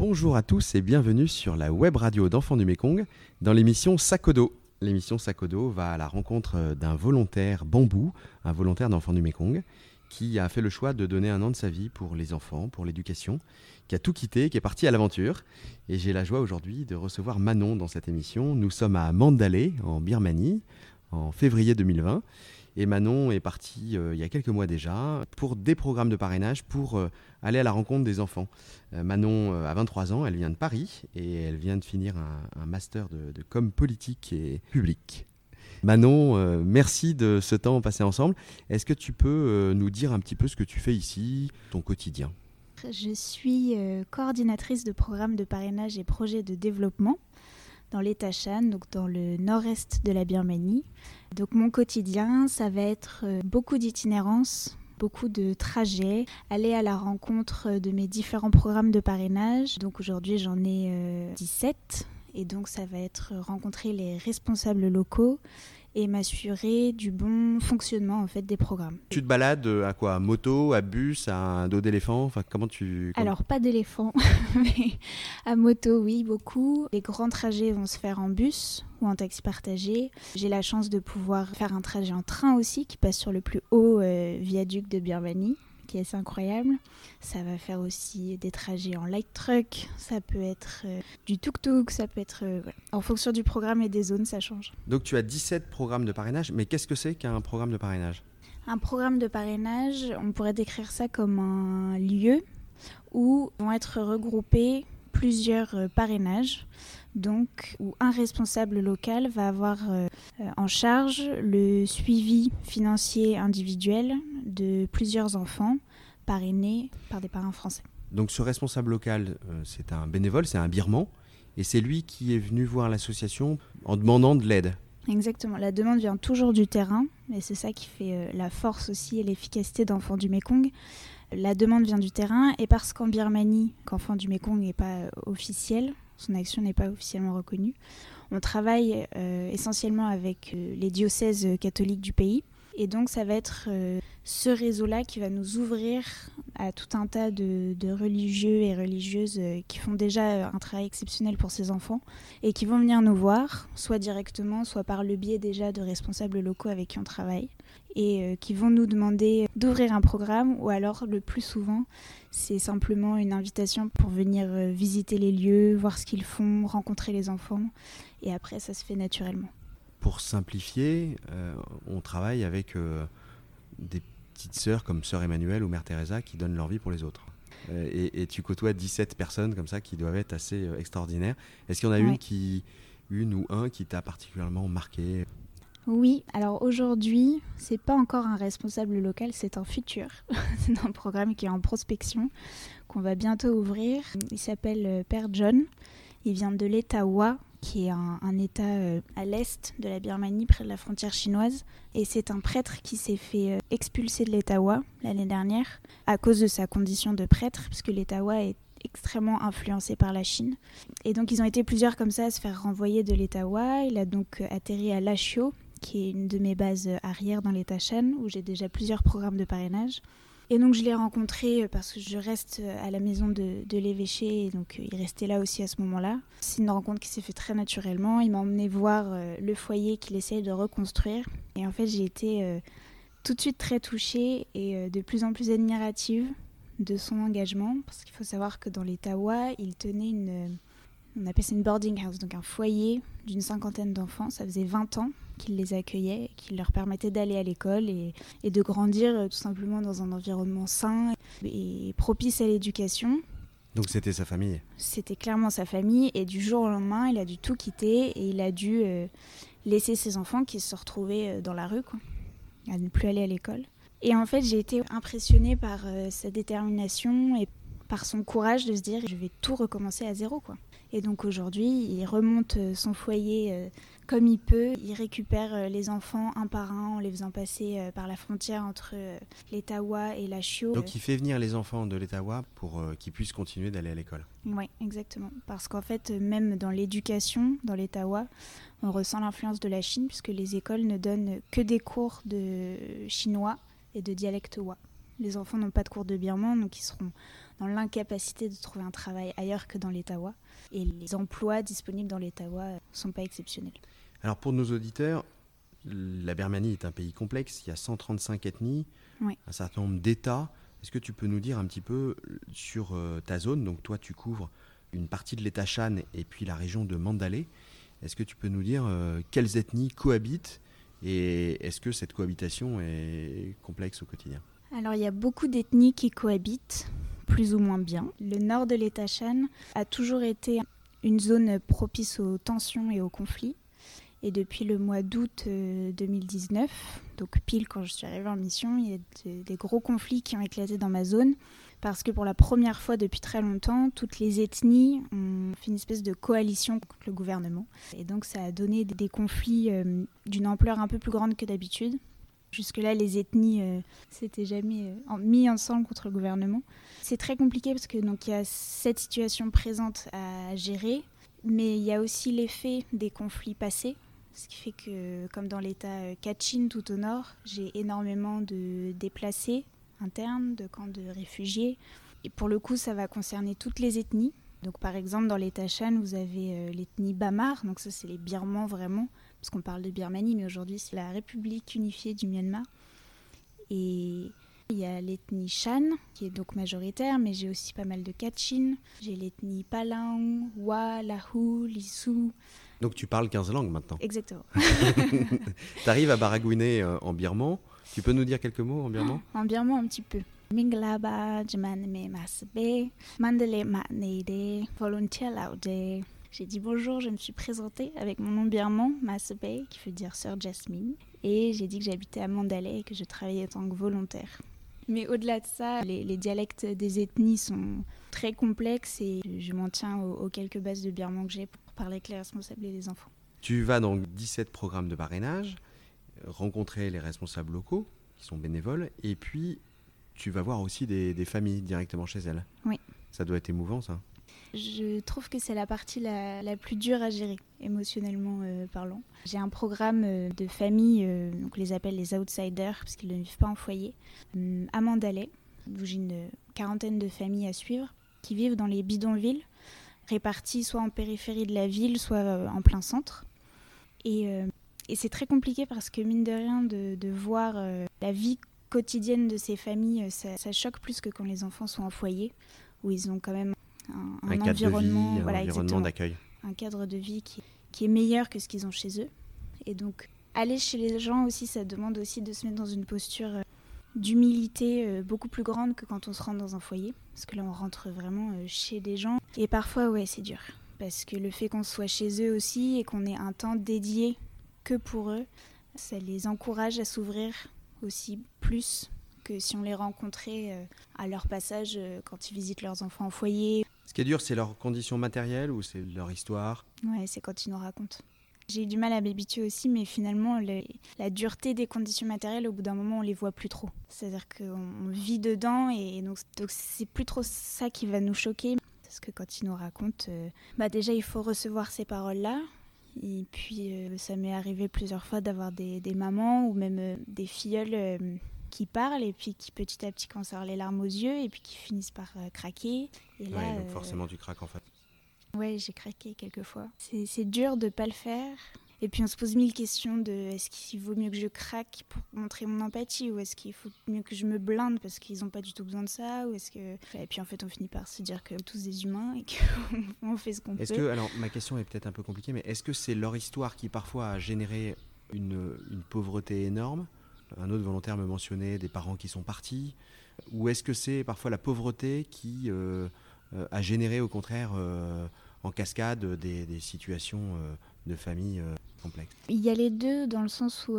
Bonjour à tous et bienvenue sur la web radio d'enfants du Mekong dans l'émission Sakodo. L'émission Sakodo va à la rencontre d'un volontaire bambou, un volontaire d'enfants du Mekong, qui a fait le choix de donner un an de sa vie pour les enfants, pour l'éducation, qui a tout quitté, qui est parti à l'aventure. Et j'ai la joie aujourd'hui de recevoir Manon dans cette émission. Nous sommes à Mandalay, en Birmanie, en février 2020. Et Manon est partie euh, il y a quelques mois déjà pour des programmes de parrainage pour euh, aller à la rencontre des enfants. Euh, Manon a 23 ans, elle vient de Paris et elle vient de finir un, master de, de, com politique et public. Manon, merci de ce temps passé ensemble. Est-ce que tu peux nous dire un petit peu ce que tu fais ici, ton quotidien? Je suis coordinatrice de programmes de parrainage et projets de développement dans l'État Shan, donc dans le nord-est de la Birmanie. Donc mon quotidien, ça va être euh, beaucoup d'itinérance, beaucoup de trajets, aller à la rencontre de mes différents programmes de parrainage. Donc aujourd'hui j'en ai 17 euh, et donc ça va être rencontrer les responsables locaux et m'assurer du bon fonctionnement en fait des programmes. Tu te balades à quoi? À moto, à bus, à un dos d'éléphant? Enfin, comment tu Alors pas d'éléphant, mais à moto, oui, beaucoup. Les grands trajets vont se faire en bus ou en taxi partagé. J'ai la chance de pouvoir faire un trajet en train aussi qui passe sur le plus haut euh, viaduc de Birmanie qui est assez incroyable. Ça va faire aussi des trajets en light truck, ça peut être euh, du tuk-tuk, ça peut être... Euh, en fonction du programme et des zones, ça change. Donc tu as 17 programmes de parrainage, mais qu'est-ce que c'est qu'un programme de parrainage? Un programme de parrainage, on pourrait décrire ça comme un lieu où vont être regroupés plusieurs euh, parrainages donc où un responsable local va avoir euh, en charge le suivi financier individuel de plusieurs enfants parrainés par des parents français. Donc ce responsable local, euh, c'est un bénévole, c'est un birman, et c'est lui qui est venu voir l'association en demandant de l'aide. Exactement, la demande vient toujours du terrain, et c'est ça qui fait euh, la force aussi et l'efficacité d'Enfants du Mekong. La demande vient du terrain, et parce qu'en Birmanie, qu'Enfants du Mekong n'est pas officiel, son action n'est pas officiellement reconnue. On travaille euh, essentiellement avec euh, les diocèses catholiques du pays. Et donc ça va être euh, ce réseau-là qui va nous ouvrir à tout un tas de, religieux et religieuses qui font déjà un travail exceptionnel pour ces enfants et qui vont venir nous voir, soit directement, soit par le biais déjà de responsables locaux avec qui on travaille, et qui vont nous demander d'ouvrir un programme ou alors le plus souvent c'est simplement une invitation pour venir euh, visiter les lieux, voir ce qu'ils font, rencontrer les enfants. Et après, ça se fait naturellement. Pour simplifier, euh, on travaille avec euh, des petites sœurs comme Sœur Emmanuelle ou Mère Teresa qui donnent leur vie pour les autres. et, tu côtoies 17 personnes comme ça qui doivent être assez extraordinaires. Est-ce qu'il y en a une, qui, une ou un qui t'a particulièrement marqué? Oui, alors aujourd'hui, c'est pas encore un responsable local, c'est un futur. c'est un programme qui est en prospection, qu'on va bientôt ouvrir. Il s'appelle euh, Père John. Il vient de l'État Wa, qui est un, État euh, à l'est de la Birmanie, près de la frontière chinoise. Et c'est un prêtre qui s'est fait euh, expulser de l'État Wa l'année dernière à cause de sa condition de prêtre, puisque l'État Wa est extrêmement influencé par la Chine. Et donc ils ont été plusieurs comme ça à se faire renvoyer de l'État Wa. Il a donc atterri à Lashio, qui est une de mes bases arrière dans l'État Shan, où j'ai déjà plusieurs programmes de parrainage. Et donc je l'ai rencontré parce que je reste à la maison de, l'évêché, donc il restait là aussi à ce moment-là. C'est une rencontre qui s'est faite très naturellement. Il m'a emmené voir euh, le foyer qu'il essaye de reconstruire. Et en fait j'ai été euh, tout de suite très touchée et euh, de plus en plus admirative de son engagement, parce qu'il faut savoir que dans les Tawa, il tenait une, on appelle ça une boarding house, donc un foyer d'une cinquantaine d'enfants. Ça faisait 20 ans qu'il les accueillait, qu'il leur permettait d'aller à l'école et, de grandir euh, tout simplement dans un environnement sain et propice à l'éducation. Donc c'était sa famille C'était clairement sa famille et du jour au lendemain, il a dû tout quitter et il a dû euh, laisser ses enfants qui se retrouvaient euh, dans la rue, quoi, à ne plus aller à l'école. Et en fait, j'ai été impressionnée par sa détermination et par son courage de se dire je vais tout recommencer à zéro quoi. Et donc aujourd'hui, il remonte son foyer comme il peut. Il récupère euh, les enfants un par un en les faisant passer euh, par la frontière entre euh, l'Etawa et la Chio. Donc il fait venir les enfants de l'Etawa pour qu'ils puissent continuer d'aller à l'école. Oui, exactement. Parce qu'en fait, même dans l'éducation, dans l'Etawa, on ressent l'influence de la Chine puisque les écoles ne donnent que des cours de chinois et de dialecte wa. Les enfants n'ont pas de cours de birman, donc ils seront dans l'incapacité de trouver un travail ailleurs que dans l'Etawa. Et les emplois disponibles dans l'Etawa ne sont pas exceptionnels. Alors pour nos auditeurs, la Birmanie est un pays complexe, il y a 135 ethnies, un certain nombre d'États. Est-ce que tu peux nous dire un petit peu sur euh, ta zone? Donc toi, tu couvres une partie de l'État Shan et puis la région de Mandalay. Est-ce que tu peux nous dire euh, quelles ethnies cohabitent et est-ce que cette cohabitation est complexe au quotidien? Alors il y a beaucoup d'ethnies qui cohabitent plus ou moins bien. Le nord de l'État Shan a toujours été une zone propice aux tensions et aux conflits. Et depuis le mois d'août 2019, euh, donc pile quand je suis arrivée en mission, il y a des gros conflits qui ont éclaté dans ma zone parce que pour la première fois depuis très longtemps, toutes les ethnies ont fait une espèce de coalition contre le gouvernement. Et donc ça a donné des conflits euh, d'une ampleur un peu plus grande que d'habitude. Jusque-là, les ethnies euh, s'étaient jamais euh, mis ensemble contre le gouvernement. C'est très compliqué parce que donc il y a cette situation présente à gérer, mais il y a aussi l'effet des conflits passés. Ce qui fait que, comme dans l'état Kachin tout au nord, j'ai énormément de déplacés internes, de camps de réfugiés. Et pour le coup, ça va concerner toutes les ethnies. Donc par exemple, dans l'État Shan, vous avez euh, l'ethnie Bamar, donc ça c'est les Birmans vraiment, parce qu'on parle de Birmanie, mais aujourd'hui c'est la République unifiée du Myanmar. Et il y a l'ethnie Shan, qui est donc majoritaire, mais j'ai aussi pas mal de Kachin. J'ai l'ethnie Palang, Wa, Lahu, Lisu. Donc tu parles 15 langues maintenant Exactement. tu arrives à baragouiner euh, en birman tu peux nous dire quelques mots en birman? En birman, un petit peu. Minglaba, Jamanme Masbe, Mandele Manede, Volunteer Laude. J'ai dit bonjour, je me suis présentée avec mon nom birman, Masbe, qui veut dire Sœur Jasmine. Et j'ai dit que j'habitais à Mandalay et que je travaillais en tant que volontaire. Mais au-delà de ça, les, dialectes des ethnies sont très complexes et je m'en tiens aux, aux, quelques bases de birman que j'ai pour parler avec les responsables et les enfants. Tu vas dans 17 programmes de parrainage rencontrer les responsables locaux qui sont bénévoles et puis tu vas voir aussi des, familles directement chez elles. Oui. Ça doit être émouvant ça. Je trouve que c'est la partie la, plus dure à gérer, émotionnellement euh, parlant. J'ai un programme euh, de famille, euh, donc on les appelle les outsiders, parce qu'ils ne vivent pas en foyer, à Mandalay, où j'ai une quarantaine de familles à suivre, qui vivent dans les bidonvilles, réparties soit en périphérie de la ville, soit en plein centre. Et c'est très compliqué parce que, mine de rien, de, voir euh, la vie quotidienne de ces familles, euh, ça, choque plus que quand les enfants sont en foyer, où ils ont quand même un, environnement, d'accueil. Un cadre de vie qui, qui est meilleur que ce qu'ils ont chez eux. Et donc, aller chez les gens aussi, ça demande aussi de se mettre dans une posture euh, d'humilité beaucoup plus grande que quand on se rend dans un foyer. Parce que là, on rentre vraiment chez des gens. Et parfois, ouais, c'est dur. Parce que le fait qu'on soit chez eux aussi et qu'on ait un temps dédié que pour eux. Ça les encourage à s'ouvrir aussi plus que si on les rencontrait euh, à leur passage euh, quand ils visitent leurs enfants en foyer. Ce qui est dur, c'est leurs conditions matérielles ou c'est leur histoire? Ouais, c'est quand ils nous racontent. J'ai eu du mal à m'habituer aussi, mais finalement, la dureté des conditions matérielles, au bout d'un moment, on les voit plus trop. C'est-à-dire qu'on vit dedans et donc c'est plus trop ça qui va nous choquer. Parce que quand ils nous racontent, euh, bah déjà, il faut recevoir ces paroles-là. Et puis, euh, ça m'est arrivé plusieurs fois d'avoir des, mamans ou même euh, des filleuls euh, qui parlent et puis qui petit à petit commencent à avoir les larmes aux yeux et puis qui finissent par craquer. Et là, donc forcément, tu craques en fait. Ouais, j'ai craqué quelques fois. C'est dur de pas le faire, et puis on se pose mille questions de est-ce qu'il vaut mieux que je craque pour montrer mon empathie ou est-ce qu'il faut mieux que je me blinde parce qu'ils n'ont pas du tout besoin de ça ou est-ce que et puis en fait on finit par se dire que tous des humains et qu'on fait ce qu'on peut. Est-ce que alors ma question est peut-être un peu compliquée mais est-ce que c'est leur histoire qui parfois a généré une, une pauvreté énorme Un autre volontaire me mentionnait des parents qui sont partis ou est-ce que c'est parfois la pauvreté qui euh, euh, a généré au contraire euh, en cascade des, situations de famille il y a les deux dans le sens où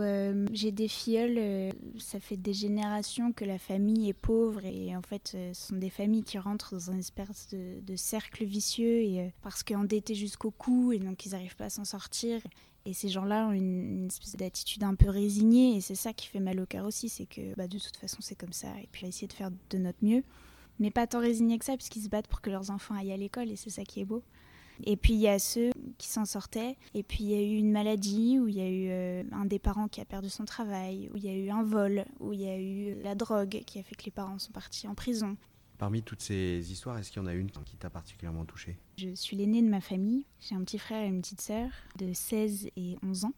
j'ai des filleuls, ça fait des générations que la famille est pauvre et en fait ce sont des familles qui rentrent dans un espèce de, cercle vicieux et, parce qu'endettés jusqu'au cou et donc ils n'arrivent pas à s'en sortir. Et ces gens-là ont une, espèce d'attitude un peu résignée et c'est ça qui fait mal au cœur aussi, c'est que bah, de toute façon c'est comme ça et puis on va essayer de faire de notre mieux. Mais pas tant résignés que ça puisqu'ils se battent pour que leurs enfants aillent à l'école et c'est ça qui est beau. Et puis il y a ceux qui s'en sortaient. Et puis il y a eu une maladie, où il y a eu euh, un des parents qui a perdu son travail, où il y a eu un vol, où il y a eu la drogue qui a fait que les parents sont partis en prison. Parmi toutes ces histoires, est-ce qu'il y en a une qui t'a particulièrement touchée? Je suis l'aînée de ma famille. J'ai un petit frère et une petite sœur de 16 et 11 ans.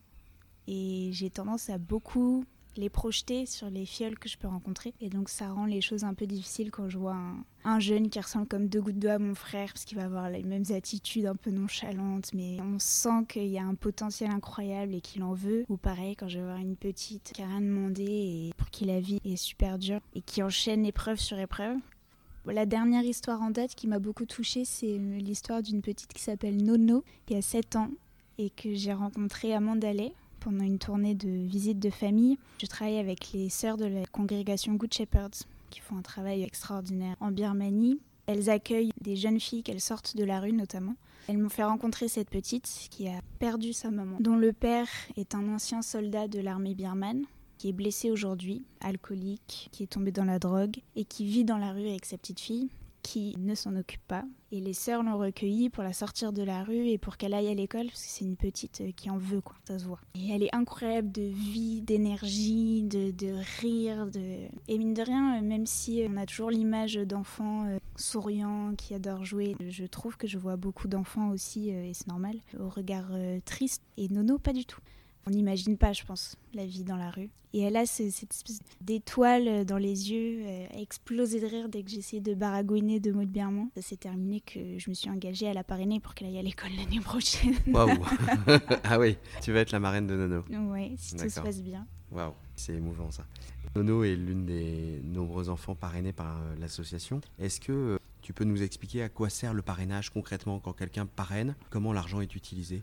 Et j'ai tendance à beaucoup les projeter sur les fioles que je peux rencontrer. Et donc ça rend les choses un peu difficiles quand je vois un, jeune qui ressemble comme deux gouttes d'eau à mon frère, parce qu'il va avoir les mêmes attitudes un peu nonchalantes, mais on sent qu'il y a un potentiel incroyable et qu'il en veut. Ou pareil, quand je vais voir une petite qui a rien demandé et pour qui la vie est super dure et qui enchaîne épreuve sur épreuve. La dernière histoire en date qui m'a beaucoup touchée, c'est l'histoire d'une petite qui s'appelle Nono, qui a 7 ans et que j'ai rencontrée à Mandalay pendant une tournée de visite de famille. Je travaille avec les sœurs de la congrégation Good Shepherds qui font un travail extraordinaire en Birmanie. Elles accueillent des jeunes filles qu'elles sortent de la rue notamment. Elles m'ont fait rencontrer cette petite qui a perdu sa maman, dont le père est un ancien soldat de l'armée birmane qui est blessé aujourd'hui, alcoolique, qui est tombé dans la drogue et qui vit dans la rue avec sa petite fille qui ne s'en occupe pas. Et les sœurs l'ont recueillie pour la sortir de la rue et pour qu'elle aille à l'école, parce que c'est une petite euh, qui en veut, quoi, ça se voit. Et elle est incroyable de vie, d'énergie, de, rire. De... Et mine de rien, euh, même si on a toujours l'image d'enfants euh, souriants qui adorent jouer, je trouve que je vois beaucoup d'enfants aussi, et c'est normal, au regard triste. Et Nono, pas du tout. On n'imagine pas, je pense, la vie dans la rue. Et elle a cette espèce d'étoile dans les yeux, elle a explosé de rire dès que essayé de baragouiner de mots de bien Ça s'est terminé que je me suis engagée à la parrainer pour qu'elle aille à l'école l'année prochaine. Waouh Ah oui, tu vas être la marraine de Nono. Oui, si tout se passe bien. Waouh, c'est émouvant ça. Nono est l'une des nombreux enfants parrainés par euh, l'association. Est-ce que euh, tu peux nous expliquer à quoi sert le parrainage concrètement quand quelqu'un parraine? Comment l'argent est utilisé?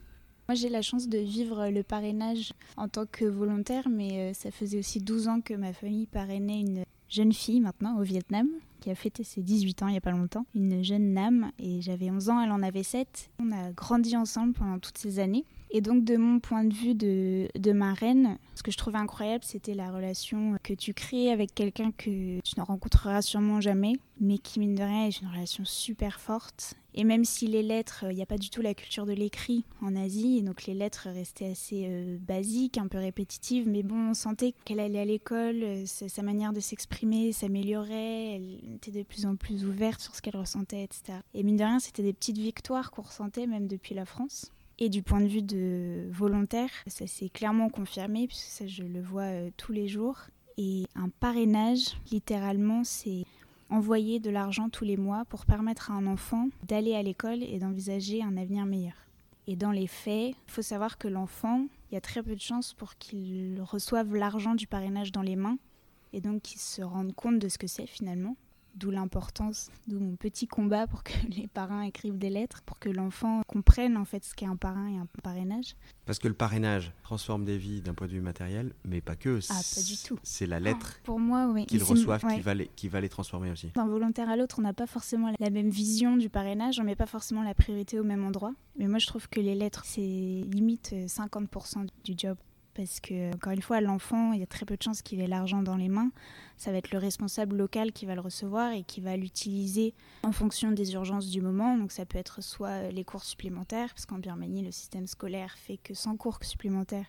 Moi, j'ai la chance de vivre le parrainage en tant que volontaire, mais euh, ça faisait aussi 12 ans que ma famille parrainait une jeune fille maintenant au Vietnam qui a fêté ses 18 ans il n'y a pas longtemps, une jeune Nam, et j'avais 11 ans, elle en avait 7. On a grandi ensemble pendant toutes ces années. Et donc, de mon point de vue de, de marraine, ce que je trouvais incroyable, c'était la relation que tu crées avec quelqu'un que tu ne rencontreras sûrement jamais, mais qui, mine de rien, est une relation super forte. Et même si les lettres, il n'y a pas du tout la culture de l'écrit en Asie, donc les lettres restaient assez euh, basiques, un peu répétitives, mais bon, on sentait qu'elle allait à l'école, euh, sa manière de s'exprimer s'améliorait, elle était de plus en plus ouverte sur ce qu'elle ressentait, etc. Et mine de rien, c'était des petites victoires qu'on ressentait même depuis la France. Et du point de vue de volontaire, ça s'est clairement confirmé, puisque ça je le vois euh, tous les jours. Et un parrainage, littéralement, c'est envoyer de l'argent tous les mois pour permettre à un enfant d'aller à l'école et d'envisager un avenir meilleur. Et dans les faits, il faut savoir que l'enfant, il y a très peu de chances pour qu'il reçoive l'argent du parrainage dans les mains et donc qu'il se rende compte de ce que c'est finalement. D'où l'importance, d'où mon petit combat pour que les parrains écrivent des lettres, pour que l'enfant comprenne en fait ce qu'est un parrain et un parrainage. Parce que le parrainage transforme des vies d'un point de vue matériel, mais pas que. Ah, pas du tout. C'est la lettre pour moi, oui. qu'ils reçoivent qui, va les, qui va les transformer aussi. D'un volontaire à l'autre, on n'a pas forcément la même vision du parrainage, on met pas forcément la priorité au même endroit. Mais moi, je trouve que les lettres, c'est limite 50% du job parce que, encore une fois, l'enfant, il y a très peu de chances qu'il ait l'argent dans les mains. Ça va être le responsable local qui va le recevoir et qui va l'utiliser en fonction des urgences du moment. Donc ça peut être soit les cours supplémentaires, parce qu'en Birmanie, le système scolaire fait que sans cours supplémentaires,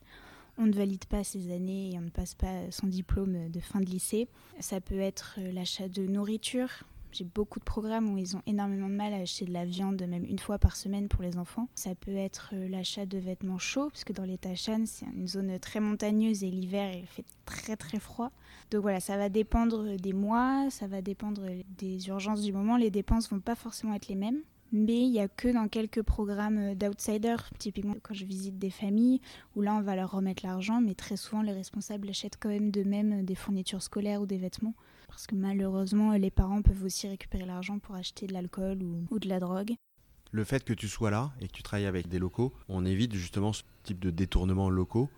on ne valide pas ses années et on ne passe pas son diplôme de fin de lycée. Ça peut être l'achat de nourriture, j'ai beaucoup de programmes où ils ont énormément de mal à acheter de la viande, même une fois par semaine pour les enfants. Ça peut être euh, l'achat de vêtements chauds, parce que dans les Tachan, c'est une zone très montagneuse et l'hiver, il fait très très froid. Donc voilà, ça va dépendre des mois, ça va dépendre des urgences du moment. Les dépenses vont pas forcément être les mêmes. Mais il n'y a que dans quelques programmes euh, d'outsiders, typiquement quand je visite des familles, où là on va leur remettre l'argent, mais très souvent les responsables achètent quand même d'eux-mêmes des fournitures scolaires ou des vêtements parce que malheureusement, les parents peuvent aussi récupérer l'argent pour acheter de l'alcool ou, de la drogue. Le fait que tu sois là et que tu travailles avec des locaux, on évite justement ce type de détournement locaux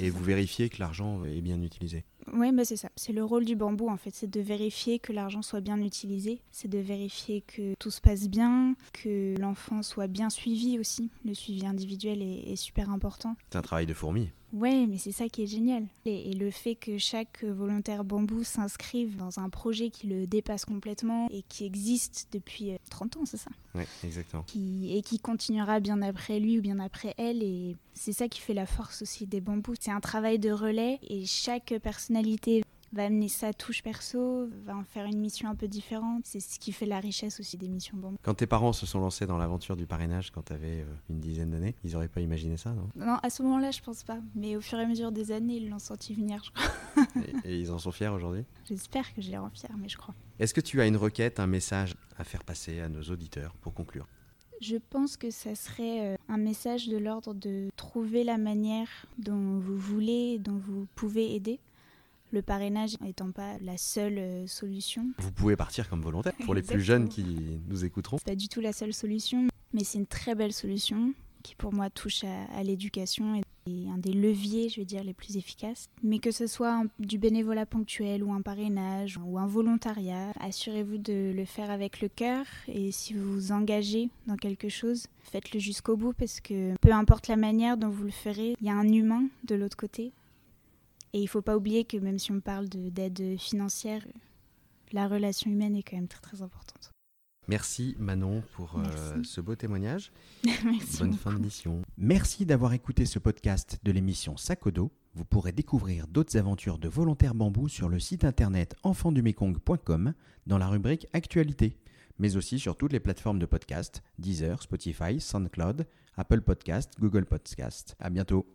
et vous vérifiez que l'argent est bien utilisé. Oui, bah c'est ça. C'est le rôle du bambou en fait, c'est de vérifier que l'argent soit bien utilisé, c'est de vérifier que tout se passe bien, que l'enfant soit bien suivi aussi. Le suivi individuel est, est super important. C'est un travail de fourmi. Ouais, mais c'est ça qui est génial. Et, le fait que chaque volontaire bambou s'inscrive dans un projet qui le dépasse complètement et qui existe depuis 30 euh, ans, c'est ça? Oui, exactement. et qui continuera bien après lui ou bien après elle. Et c'est ça qui fait la force aussi des bambous. C'est un travail de relais et chaque personnalité va amener sa touche perso, va en faire une mission un peu différente. C'est ce qui fait la richesse aussi des missions bambou. Quand tes parents se sont lancés dans l'aventure du parrainage quand tu avais euh, une dizaine d'années, ils n'auraient pas imaginé ça, non? Non, à ce moment-là, je pense pas. Mais au fur et à mesure des années, ils l'ont senti venir, je crois. et, et ils en sont fiers aujourd'hui? J'espère que je les rends fiers, mais je crois. Est-ce que tu as une requête, un message à faire passer à nos auditeurs pour conclure? Je pense que ça serait euh, un message de l'ordre de trouver la manière dont vous voulez, dont vous pouvez aider. Le parrainage n'étant pas la seule euh, solution. Vous pouvez partir comme volontaire pour les plus jeunes qui nous écouteront. C'est pas du tout la seule solution, mais c'est une très belle solution qui pour moi touche à, à l'éducation et est un des leviers, je veux dire, les plus efficaces. Mais que ce soit un- du bénévolat ponctuel ou un parrainage ou un volontariat, assurez-vous de le faire avec le cœur et si vous vous engagez dans quelque chose, faites-le jusqu'au bout parce que peu importe la manière dont vous le ferez, il y a un humain de l'autre côté. Et il ne faut pas oublier que même si on parle de- d'aide financière, la relation humaine est quand même très très importante. Merci Manon pour euh, ce beau témoignage. Merci. Bonne fin de mission. Merci d'avoir écouté ce podcast de l'émission Sakodo. Vous pourrez découvrir d'autres aventures de volontaires bambou sur le site internet enfandumekong.com dans la rubrique Actualité, mais aussi sur toutes les plateformes de podcast Deezer, Spotify, SoundCloud, Apple Podcast, Google Podcast. À bientôt.